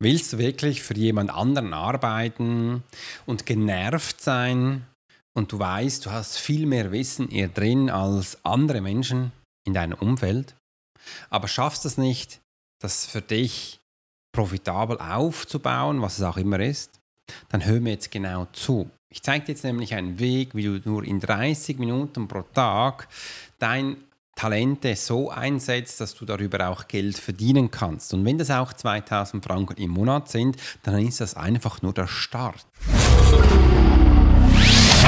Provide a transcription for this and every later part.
Willst du wirklich für jemand anderen arbeiten und genervt sein und du weißt, du hast viel mehr Wissen eher drin als andere Menschen in deinem Umfeld, aber schaffst es nicht, das für dich profitabel aufzubauen, was es auch immer ist, dann hör mir jetzt genau zu. Ich zeige dir jetzt nämlich einen Weg, wie du nur in 30 Minuten pro Tag dein Talente so einsetzt, dass du darüber auch Geld verdienen kannst. Und wenn das auch 2000 Franken im Monat sind, dann ist das einfach nur der Start.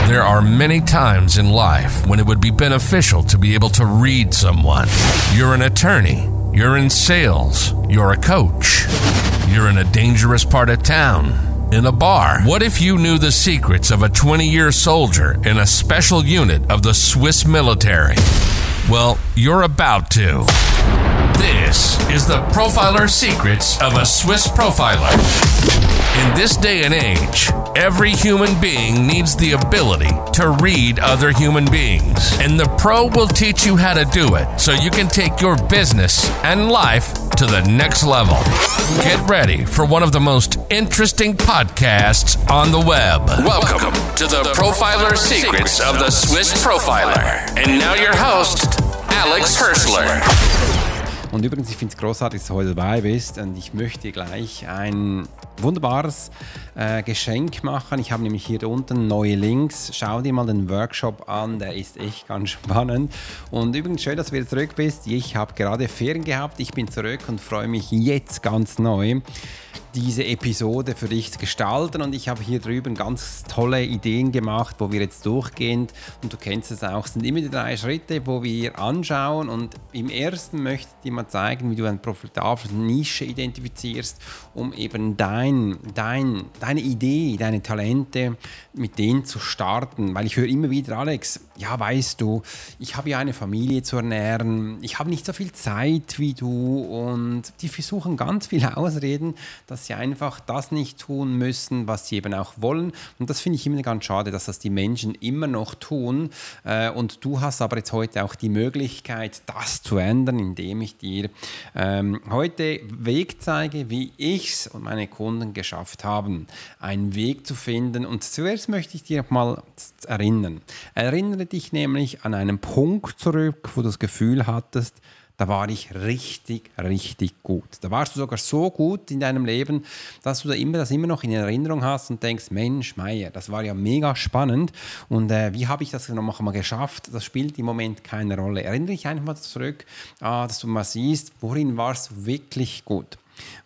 There are many times in life when it would be beneficial to be able to read someone. You're an attorney, you're in sales, you're a coach, you're in a dangerous part of town, in a bar. What if you knew the secrets of a 20 year soldier in a special unit of the Swiss military? Well, you're about to. This is the Profiler Secrets of a Swiss Profiler. In this day and age, every human being needs the ability to read other human beings. And the Pro will teach you how to do it so you can take your business and life to the next level. Get ready for one of the most interesting podcasts on the web. Welcome to the Profiler Secrets of the Swiss Profiler. And now your host, Alex Hirschler. Und übrigens, ich finde es großartig, dass du heute dabei bist und ich möchte gleich ein wunderbares äh, Geschenk machen. Ich habe nämlich hier unten neue Links. Schau dir mal den Workshop an, der ist echt ganz spannend. Und übrigens schön, dass du wieder zurück bist. Ich habe gerade Ferien gehabt, ich bin zurück und freue mich jetzt ganz neu diese Episode für dich gestalten. Und ich habe hier drüben ganz tolle Ideen gemacht, wo wir jetzt durchgehen. Und du kennst es auch, es sind immer die drei Schritte, wo wir anschauen. Und im ersten möchte ich dir mal zeigen, wie du eine profitable Nische identifizierst, um eben dein, dein, deine Idee, deine Talente mit denen zu starten, weil ich höre immer wieder, Alex, ja weißt du, ich habe ja eine Familie zu ernähren, ich habe nicht so viel Zeit wie du. Und die versuchen ganz viele Ausreden, dass dass sie einfach das nicht tun müssen, was sie eben auch wollen. Und das finde ich immer ganz schade, dass das die Menschen immer noch tun. Äh, und du hast aber jetzt heute auch die Möglichkeit, das zu ändern, indem ich dir ähm, heute Weg zeige, wie ich es und meine Kunden geschafft haben, einen Weg zu finden. Und zuerst möchte ich dir mal erinnern. Erinnere dich nämlich an einen Punkt zurück, wo du das Gefühl hattest, da war ich richtig, richtig gut. Da warst du sogar so gut in deinem Leben, dass du da immer, das immer noch in Erinnerung hast und denkst, Mensch, Meier, das war ja mega spannend und äh, wie habe ich das noch mal geschafft? Das spielt im Moment keine Rolle. Erinnere dich einfach mal zurück, äh, dass du mal siehst, worin warst du wirklich gut.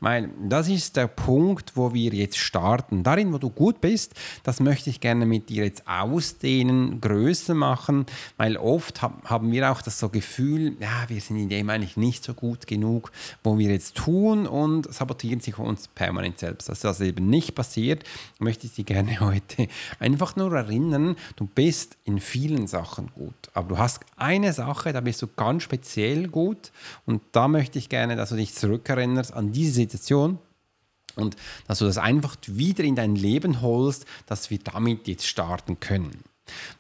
Weil das ist der Punkt, wo wir jetzt starten. Darin, wo du gut bist, das möchte ich gerne mit dir jetzt ausdehnen, größer machen, weil oft haben wir auch das so Gefühl, ja, wir sind in dem eigentlich nicht so gut genug, wo wir jetzt tun und sabotieren sich uns permanent selbst. Dass das eben nicht passiert, möchte ich dir gerne heute einfach nur erinnern, du bist in vielen Sachen gut, aber du hast eine Sache, da bist du ganz speziell gut und da möchte ich gerne, dass du dich zurückerinnerst an diese diese Situation und dass du das einfach wieder in dein Leben holst, dass wir damit jetzt starten können.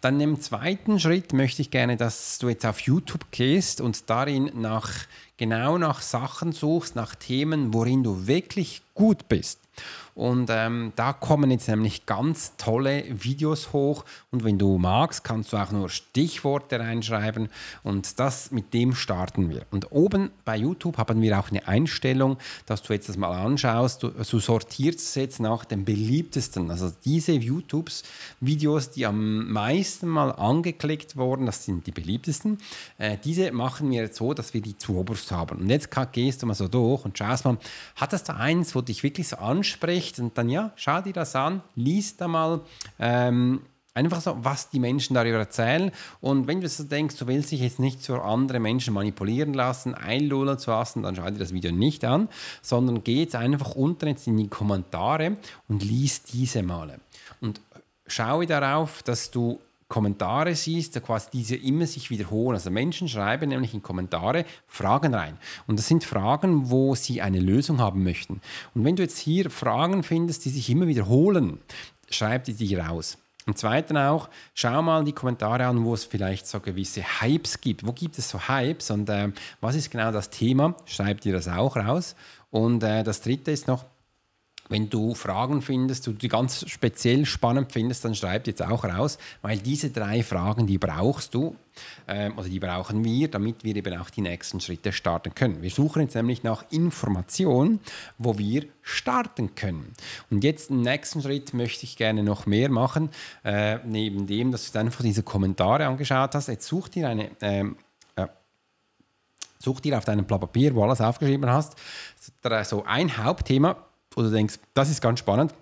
Dann im zweiten Schritt möchte ich gerne, dass du jetzt auf YouTube gehst und darin nach genau nach Sachen suchst, nach Themen, worin du wirklich gut bist. Und ähm, da kommen jetzt nämlich ganz tolle Videos hoch. Und wenn du magst, kannst du auch nur Stichworte reinschreiben. Und das mit dem starten wir. Und oben bei YouTube haben wir auch eine Einstellung, dass du jetzt das mal anschaust. Du, du sortierst es jetzt nach dem beliebtesten. Also diese YouTube-Videos, die am meisten mal angeklickt wurden, das sind die beliebtesten. Äh, diese machen wir jetzt so, dass wir die zu oberst haben. Und jetzt gehst du mal so durch und schaust mal, hat das da eins, wo dich wirklich so anspricht? Und dann ja, schau dir das an, lies da mal. Ähm, Einfach so, was die Menschen darüber erzählen. Und wenn du so denkst, du willst dich jetzt nicht zu anderen Menschen manipulieren lassen, einlullen zu lassen, dann schau dir das Video nicht an, sondern geh jetzt einfach unten jetzt in die Kommentare und lies diese Male. Und schaue darauf, dass du Kommentare siehst, quasi diese immer sich wiederholen. Also Menschen schreiben nämlich in Kommentare Fragen rein. Und das sind Fragen, wo sie eine Lösung haben möchten. Und wenn du jetzt hier Fragen findest, die sich immer wiederholen, schreib die dir raus. Und zweitens auch, schau mal die Kommentare an, wo es vielleicht so gewisse Hypes gibt. Wo gibt es so Hypes und äh, was ist genau das Thema? Schreib dir das auch raus. Und äh, das dritte ist noch, wenn du Fragen findest, die ganz speziell spannend findest, dann schreib jetzt auch raus, weil diese drei Fragen, die brauchst du ähm, oder die brauchen wir, damit wir eben auch die nächsten Schritte starten können. Wir suchen jetzt nämlich nach Informationen, wo wir starten können. Und jetzt im nächsten Schritt möchte ich gerne noch mehr machen, äh, neben dem, dass du einfach diese Kommentare angeschaut hast. Jetzt such dir eine ähm, Such dir auf deinem Blatt Papier, wo alles aufgeschrieben hast, so ein Hauptthema, du denkst, das ist ganz spannend,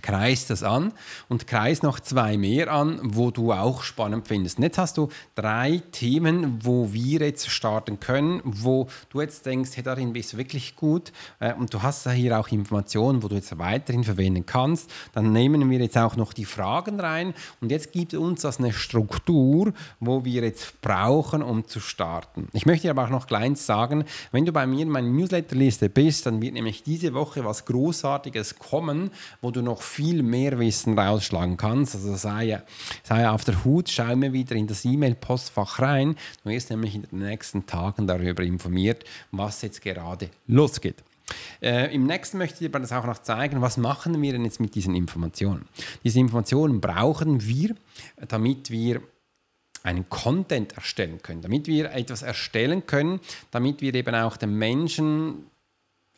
kreist das an und kreist noch zwei mehr an, wo du auch spannend findest. Und jetzt hast du drei Themen, wo wir jetzt starten können, wo du jetzt denkst, hey, darin bist du wirklich gut äh, und du hast hier auch Informationen, wo du jetzt weiterhin verwenden kannst. Dann nehmen wir jetzt auch noch die Fragen rein und jetzt gibt uns das eine Struktur, wo wir jetzt brauchen, um zu starten. Ich möchte aber auch noch kleins sagen, wenn du bei mir in meiner Newsletterliste bist, dann wird nämlich diese Woche was Großartiges kommen, wo du noch viel mehr Wissen rausschlagen kannst. Also sei, sei auf der Hut, schau mir wieder in das E-Mail-Postfach rein. Du wirst nämlich in den nächsten Tagen darüber informiert, was jetzt gerade losgeht. Äh, Im nächsten möchte ich dir das auch noch zeigen, was machen wir denn jetzt mit diesen Informationen. Diese Informationen brauchen wir, damit wir einen Content erstellen können, damit wir etwas erstellen können, damit wir eben auch den Menschen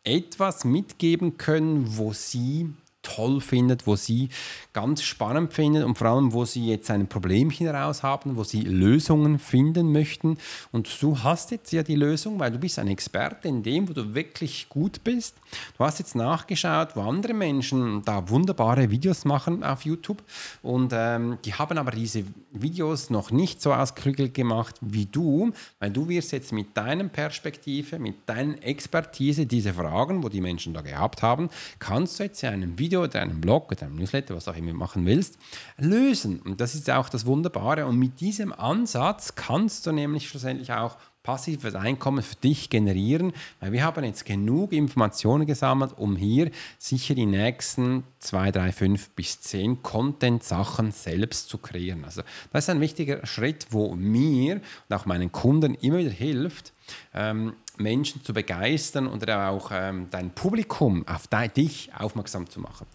etwas mitgeben können, wo sie toll findet, wo sie ganz spannend findet und vor allem, wo sie jetzt ein Problemchen heraus haben, wo sie Lösungen finden möchten. Und du hast jetzt ja die Lösung, weil du bist ein Experte in dem, wo du wirklich gut bist. Du hast jetzt nachgeschaut, wo andere Menschen da wunderbare Videos machen auf YouTube und ähm, die haben aber diese Videos noch nicht so ausklügel gemacht wie du, weil du wirst jetzt mit deiner Perspektive, mit deiner Expertise diese Fragen, wo die Menschen da gehabt haben, kannst du jetzt in einem Video Video oder einem Blog oder einem Newsletter, was auch immer machen willst, lösen. Und das ist auch das Wunderbare. Und mit diesem Ansatz kannst du nämlich schlussendlich auch passives Einkommen für dich generieren, weil wir haben jetzt genug Informationen gesammelt, um hier sicher die nächsten 2, 3, 5 bis 10 Content-Sachen selbst zu kreieren. Also das ist ein wichtiger Schritt, wo mir und auch meinen Kunden immer wieder hilft, ähm, Menschen zu begeistern und auch ähm, dein Publikum auf dich aufmerksam zu machen.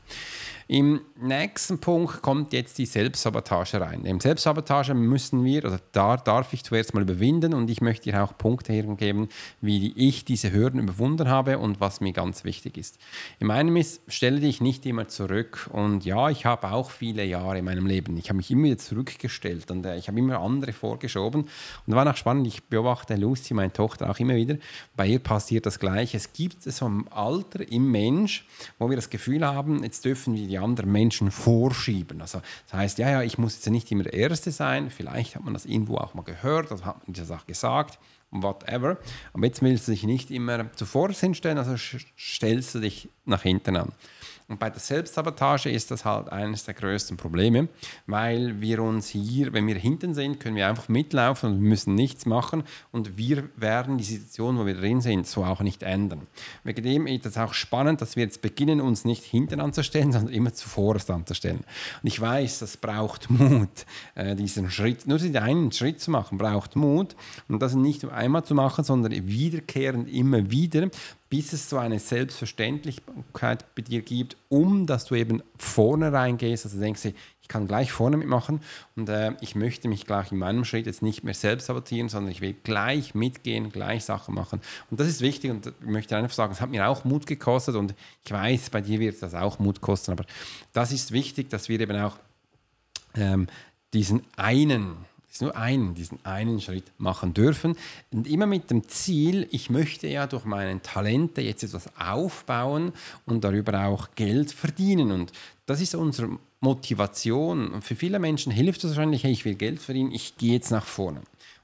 Im nächsten Punkt kommt jetzt die Selbstsabotage rein. Im Selbstsabotage müssen wir, oder da darf ich zuerst mal überwinden und ich möchte dir auch Punkte hergeben, wie ich diese Hürden überwunden habe und was mir ganz wichtig ist. In meinem ist, stelle dich nicht immer zurück und ja, ich habe auch viele Jahre in meinem Leben, ich habe mich immer wieder zurückgestellt und äh, ich habe immer andere vorgeschoben und war auch spannend, ich beobachte Lucy, meine Tochter, auch immer wieder, bei ihr passiert das Gleiche. Es gibt so ein Alter im Mensch, wo wir das Gefühl haben, jetzt dürfen wir die anderen Menschen vorschieben. Also das heißt, ja, ja, ich muss jetzt nicht immer der Erste sein, vielleicht hat man das irgendwo auch mal gehört, das hat man das auch gesagt, whatever. Aber jetzt willst du dich nicht immer zuvor hinstellen, also stellst du dich nach hinten an. Und bei der Selbstsabotage ist das halt eines der größten Probleme, weil wir uns hier, wenn wir hinten sind, können wir einfach mitlaufen und müssen nichts machen und wir werden die Situation, wo wir drin sind, so auch nicht ändern. Wegen dem ist es auch spannend, dass wir jetzt beginnen, uns nicht hinten anzustellen, sondern immer zuvorderst anzustellen. Und ich weiß, das braucht Mut, äh, diesen Schritt, nur diesen einen Schritt zu machen, braucht Mut und das nicht einmal zu machen, sondern wiederkehrend immer wieder, bis es so eine Selbstverständlichkeit bei dir gibt, um dass du eben vorne reingehst, also denkst du, ich kann gleich vorne mitmachen und äh, ich möchte mich gleich in meinem Schritt jetzt nicht mehr selbst sabotieren, sondern ich will gleich mitgehen, gleich Sachen machen. Und das ist wichtig und ich möchte einfach sagen, es hat mir auch Mut gekostet und ich weiß, bei dir wird das auch Mut kosten, aber das ist wichtig, dass wir eben auch ähm, diesen einen nur einen, diesen einen Schritt machen dürfen. Und immer mit dem Ziel, ich möchte ja durch meine Talente jetzt etwas aufbauen und darüber auch Geld verdienen. Und das ist unsere Motivation. Und für viele Menschen hilft es wahrscheinlich, hey, ich will Geld verdienen, ich gehe jetzt nach vorne.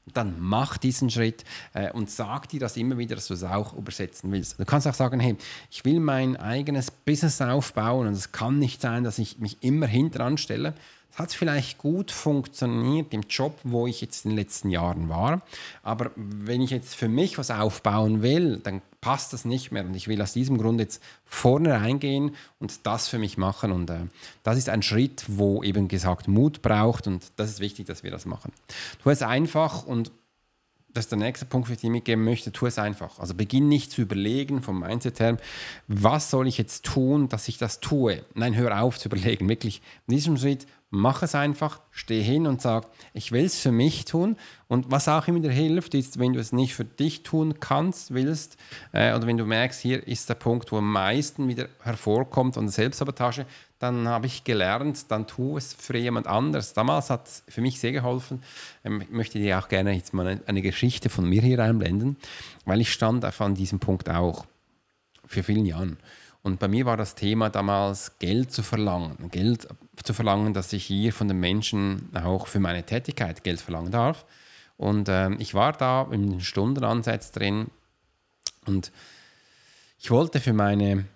Und dann mach diesen Schritt äh, und sag dir das immer wieder, dass du es auch übersetzen willst. Du kannst auch sagen, hey, ich will mein eigenes Business aufbauen und es kann nicht sein, dass ich mich immer hinten anstelle, hat vielleicht gut funktioniert im Job, wo ich jetzt in den letzten Jahren war. Aber wenn ich jetzt für mich was aufbauen will, dann passt das nicht mehr. Und ich will aus diesem Grund jetzt vorne reingehen und das für mich machen. Und äh, das ist ein Schritt, wo eben gesagt Mut braucht. Und das ist wichtig, dass wir das machen. Du es einfach und das ist der nächste Punkt, den ich mitgeben möchte, tu es einfach. Also beginn nicht zu überlegen vom Mindset her, was soll ich jetzt tun, dass ich das tue. Nein, hör auf zu überlegen. Wirklich, in diesem Schritt, mach es einfach, steh hin und sag, ich will es für mich tun. Und was auch immer dir hilft, ist, wenn du es nicht für dich tun kannst, willst, äh, oder wenn du merkst, hier ist der Punkt, wo am meisten wieder hervorkommt der Selbstsabotage, dann habe ich gelernt, dann tu es für jemand anders. Damals hat es für mich sehr geholfen. Ähm, ich möchte dir auch gerne jetzt mal eine Geschichte von mir hier einblenden, weil ich stand an diesem Punkt auch für vielen Jahren. Und bei mir war das Thema damals, Geld zu verlangen. Geld zu verlangen, dass ich hier von den Menschen auch für meine Tätigkeit Geld verlangen darf. Und äh, ich war da im Stundenansatz drin und ich wollte für meine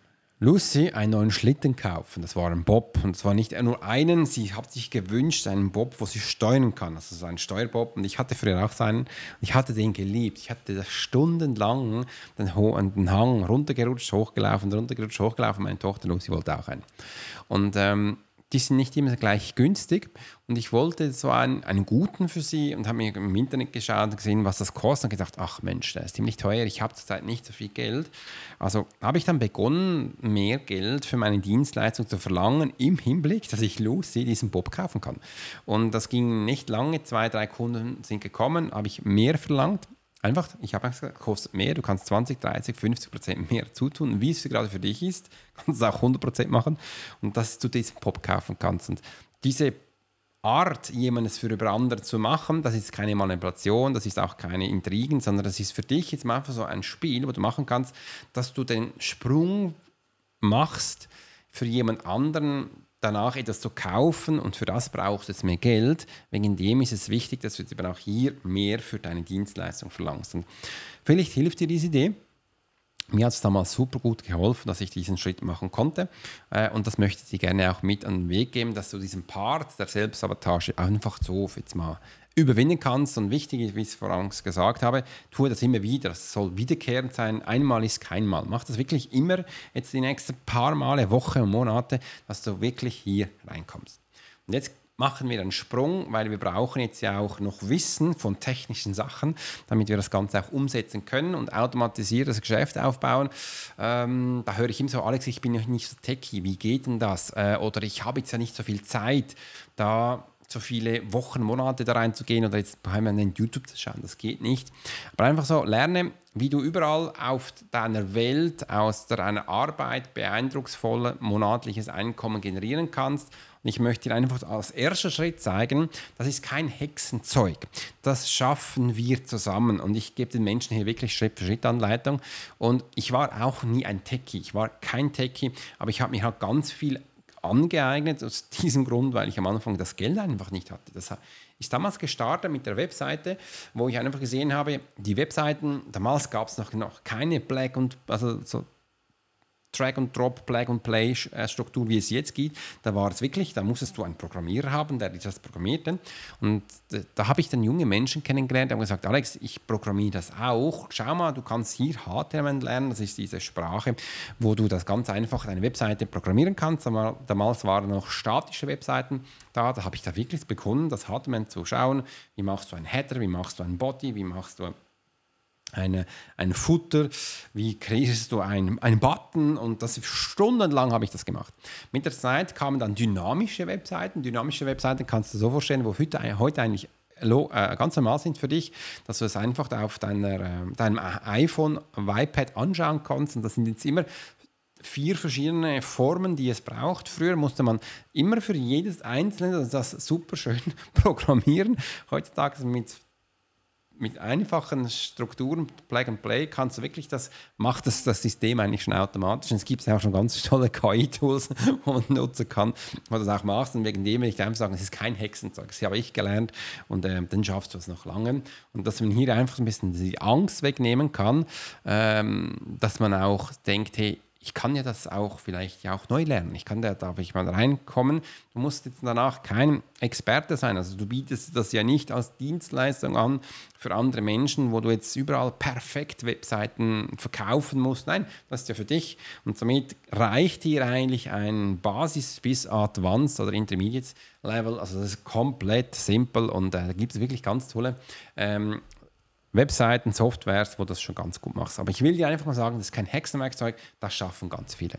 Lucy einen neuen Schlitten kaufen. Das war ein Bob. Und zwar nicht nur einen, sie hat sich gewünscht, einen Bob, wo sie steuern kann. Also so ein Steuerbob. Und ich hatte früher auch so einen. Ich hatte den geliebt. Ich hatte das stundenlang den, den Hang runtergerutscht, hochgelaufen, runtergerutscht, hochgelaufen. Meine Tochter Lucy wollte auch einen. Und ähm, die sind nicht immer gleich günstig. Und ich wollte so einen, einen guten für sie und habe mir im Internet geschaut und gesehen, was das kostet und gedacht, ach Mensch, der ist ziemlich teuer, ich habe zurzeit nicht so viel Geld. Also habe ich dann begonnen, mehr Geld für meine Dienstleistung zu verlangen, im Hinblick, dass ich Lucy diesen Bob kaufen kann. Und das ging nicht lange, zwei, drei Kunden sind gekommen, habe ich mehr verlangt Einfach, ich habe gesagt, kostet mehr, du kannst 20, 30, 50 Prozent mehr zutun, wie es gerade für dich ist, kannst du auch 100 Prozent machen und dass du diesen Pop kaufen kannst. Und diese Art, jemandes für über andere zu machen, das ist keine Manipulation, das ist auch keine Intrigen, sondern das ist für dich jetzt mal einfach so ein Spiel, wo du machen kannst, dass du den Sprung machst für jemand anderen, danach etwas zu kaufen und für das brauchst du jetzt mehr Geld. Wegen dem ist es wichtig, dass du jetzt eben auch hier mehr für deine Dienstleistung verlangst. Und vielleicht hilft dir diese Idee. Mir hat es damals super gut geholfen, dass ich diesen Schritt machen konnte. Äh, und das möchte ich dir gerne auch mit an den Weg geben, dass du diesen Part der Selbstsabotage einfach so jetzt mal überwinden kannst. Und wichtig ist, wie ich es voraus gesagt habe, tue das immer wieder. Das soll wiederkehrend sein. Einmal ist kein Mal. Mach das wirklich immer jetzt die nächsten paar Male, Wochen und Monate, dass du wirklich hier reinkommst. Und jetzt machen wir einen Sprung, weil wir brauchen jetzt ja auch noch Wissen von technischen Sachen, damit wir das Ganze auch umsetzen können und automatisiertes Geschäft aufbauen. Ähm, da höre ich immer so, Alex, ich bin noch nicht so techy, wie geht denn das? Äh, oder ich habe jetzt ja nicht so viel Zeit. Da so viele Wochen, Monate da reinzugehen oder jetzt permanent YouTube zu schauen. Das geht nicht. Aber einfach so, lerne, wie du überall auf deiner Welt aus deiner Arbeit beeindrucksvolle monatliches Einkommen generieren kannst. Und ich möchte dir einfach als erster Schritt zeigen, das ist kein Hexenzeug. Das schaffen wir zusammen. Und ich gebe den Menschen hier wirklich Schritt für Schritt Anleitung. Und ich war auch nie ein Techie. Ich war kein Techie, aber ich habe mir halt ganz viel angeeignet, aus diesem Grund, weil ich am Anfang das Geld einfach nicht hatte. Das ist damals gestartet mit der Webseite, wo ich einfach gesehen habe, die Webseiten, damals gab es noch, noch keine Black und also so Drag and Drop, Plug and Play äh, Struktur, wie es jetzt geht. Da war es wirklich, da musstest du einen Programmierer haben, der das programmierte. Und da habe ich dann junge Menschen kennengelernt, die haben gesagt, Alex, ich programmiere das auch. Schau mal, du kannst hier HTML lernen, das ist diese Sprache, wo du das ganz einfach deine Webseite programmieren kannst. Damals waren noch statische Webseiten da, da habe ich da wirklich begonnen, das HTML zu schauen. Wie machst du einen Header, wie machst du einen Body, wie machst du eine, ein Futter, wie kreierst du einen, einen Button und das stundenlang habe ich das gemacht. Mit der Zeit kamen dann dynamische Webseiten. Dynamische Webseiten kannst du so vorstellen, wo heute, heute eigentlich äh, ganz normal sind für dich, dass du es einfach auf deiner, äh, deinem iPhone, iPad anschauen kannst und das sind jetzt immer vier verschiedene Formen, die es braucht. Früher musste man immer für jedes einzelne das super schön programmieren. Heutzutage mit mit einfachen Strukturen, Plug and Play, kannst du wirklich das, macht das, das System eigentlich schon automatisch. Und es gibt auch schon ganz tolle KI-Tools, wo man nutzen kann, wo du das auch machst. Und wegen dem will ich einfach sagen, es ist kein Hexenzeug. Das habe ich gelernt und äh, dann schaffst du es noch lange. Und dass man hier einfach ein bisschen die Angst wegnehmen kann, ähm, dass man auch denkt, hey, ich kann ja das auch vielleicht ja auch neu lernen. Ich kann da, darf ich mal reinkommen. Du musst jetzt danach kein Experte sein. Also du bietest das ja nicht als Dienstleistung an für andere Menschen, wo du jetzt überall perfekt Webseiten verkaufen musst. Nein, das ist ja für dich. Und somit reicht hier eigentlich ein Basis bis Advanced oder Intermediate Level. Also das ist komplett simpel und äh, da gibt es wirklich ganz tolle ähm, Webseiten, Softwares, wo das schon ganz gut machst. Aber ich will dir einfach mal sagen, das ist kein Hexenwerkzeug, das schaffen ganz viele.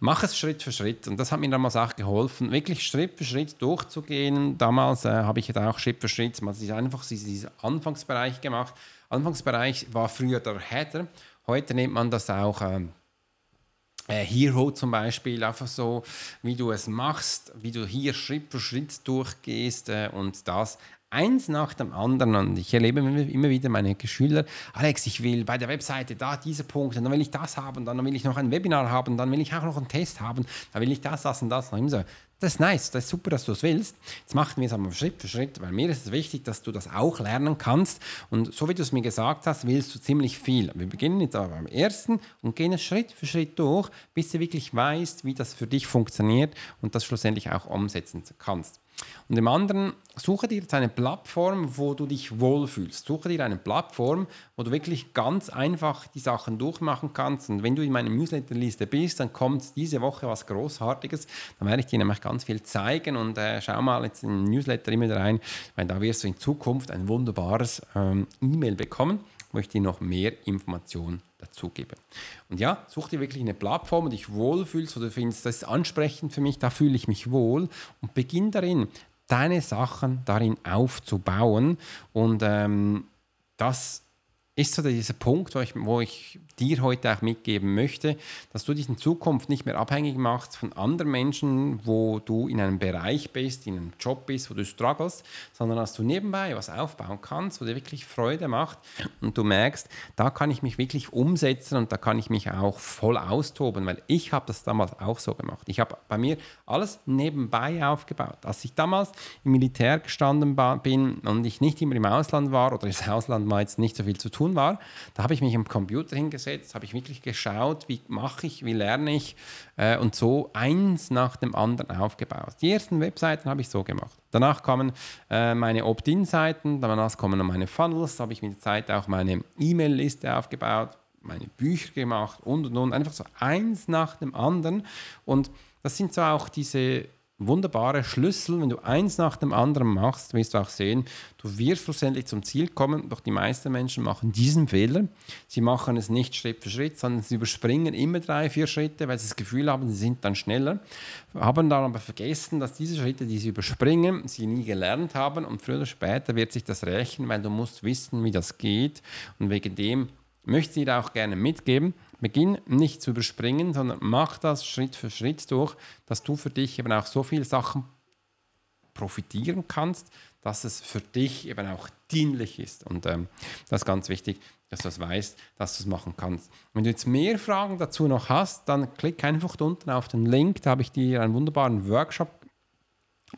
Mach es Schritt für Schritt und das hat mir damals auch geholfen, wirklich Schritt für Schritt durchzugehen. Damals äh, habe ich jetzt auch Schritt für Schritt mal einfach diesen Anfangsbereich gemacht. Anfangsbereich war früher der Header, heute nennt man das auch... Ähm, äh, Hero zum Beispiel, einfach so, wie du es machst, wie du hier Schritt für Schritt durchgehst äh, und das eins nach dem anderen. Und ich erlebe immer wieder meine Schüler, Alex, ich will bei der Webseite da diese Punkte, dann will ich das haben, dann will ich noch ein Webinar haben, dann will ich auch noch einen Test haben, dann will ich das, das und das. Und so. Das ist nice, das ist super, dass du es willst. Jetzt machen wir es aber Schritt für Schritt, weil mir ist es wichtig, dass du das auch lernen kannst. Und so wie du es mir gesagt hast, willst du ziemlich viel. Wir beginnen jetzt aber beim ersten und gehen es Schritt für Schritt durch, bis du wirklich weißt, wie das für dich funktioniert und das schlussendlich auch umsetzen kannst. Und im anderen, suche dir jetzt eine Plattform, wo du dich wohlfühlst. Suche dir eine Plattform, wo du wirklich ganz einfach die Sachen durchmachen kannst. Und wenn du in meiner Newsletterliste bist, dann kommt diese Woche was Großartiges. Dann werde ich dir nämlich ganz viel zeigen und äh, schau mal jetzt in den Newsletter immer rein, weil da wirst du in Zukunft ein wunderbares ähm, E-Mail bekommen, wo ich noch mehr Informationen dazu gebe. Und ja, such dir wirklich eine Plattform, wo dich wohlfühlst, wo du findest, das ist ansprechend für mich, da fühle ich mich wohl und beginn darin, deine Sachen darin aufzubauen und ähm, das ist so dieser Punkt, wo ich, wo ich dir heute auch mitgeben möchte, dass du dich in Zukunft nicht mehr abhängig machst von anderen Menschen, wo du in einem Bereich bist, in einem Job bist, wo du struggles, sondern dass du nebenbei was aufbauen kannst, wo dir wirklich Freude macht und du merkst, da kann ich mich wirklich umsetzen und da kann ich mich auch voll austoben, weil ich habe das damals auch so gemacht. Ich habe bei mir alles nebenbei aufgebaut. Als ich damals im Militär gestanden bin und ich nicht immer im Ausland war oder das Ausland mal jetzt nicht so viel zu tun war, da habe ich mich am Computer hingesetzt habe ich wirklich geschaut, wie mache ich, wie lerne ich äh, und so eins nach dem anderen aufgebaut. Die ersten Webseiten habe ich so gemacht. Danach kamen äh, meine Opt-in-Seiten, danach kommen meine Funnels, habe ich mit der Zeit auch meine E-Mail-Liste aufgebaut, meine Bücher gemacht und und und. Einfach so eins nach dem anderen. Und das sind so auch diese wunderbare Schlüssel. Wenn du eins nach dem anderen machst, wirst du auch sehen, du wirst schlussendlich zum Ziel kommen. Doch die meisten Menschen machen diesen Fehler. Sie machen es nicht Schritt für Schritt, sondern sie überspringen immer drei, vier Schritte, weil sie das Gefühl haben, sie sind dann schneller. Haben dann aber vergessen, dass diese Schritte, die sie überspringen, sie nie gelernt haben und früher oder später wird sich das rächen, weil du musst wissen, wie das geht. Und wegen dem möchte ich dir auch gerne mitgeben, Beginn nicht zu überspringen, sondern mach das Schritt für Schritt durch, dass du für dich eben auch so viele Sachen profitieren kannst, dass es für dich eben auch dienlich ist. Und ähm, das ist ganz wichtig, dass du das weißt, dass du es machen kannst. Wenn du jetzt mehr Fragen dazu noch hast, dann klick einfach unten auf den Link. Da habe ich dir einen wunderbaren Workshop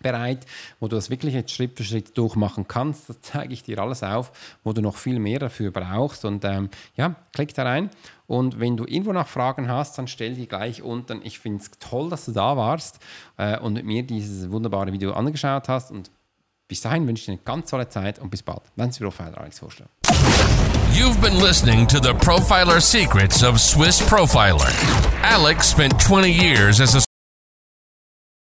bereit, wo du das wirklich jetzt Schritt für Schritt durchmachen kannst. Das zeige ich dir alles auf, wo du noch viel mehr dafür brauchst. Und ähm, ja, klick da rein. Und wenn du irgendwo noch Fragen hast, dann stell die gleich unten. Ich finde es toll, dass du da warst äh, und mit mir dieses wunderbare Video angeschaut hast. Und bis dahin wünsche ich dir eine ganz tolle Zeit und bis bald. Dein Profiler Alex Vorschlag. You've been listening to the Profiler Secrets of Swiss Profiler. Alex spent 20 years as a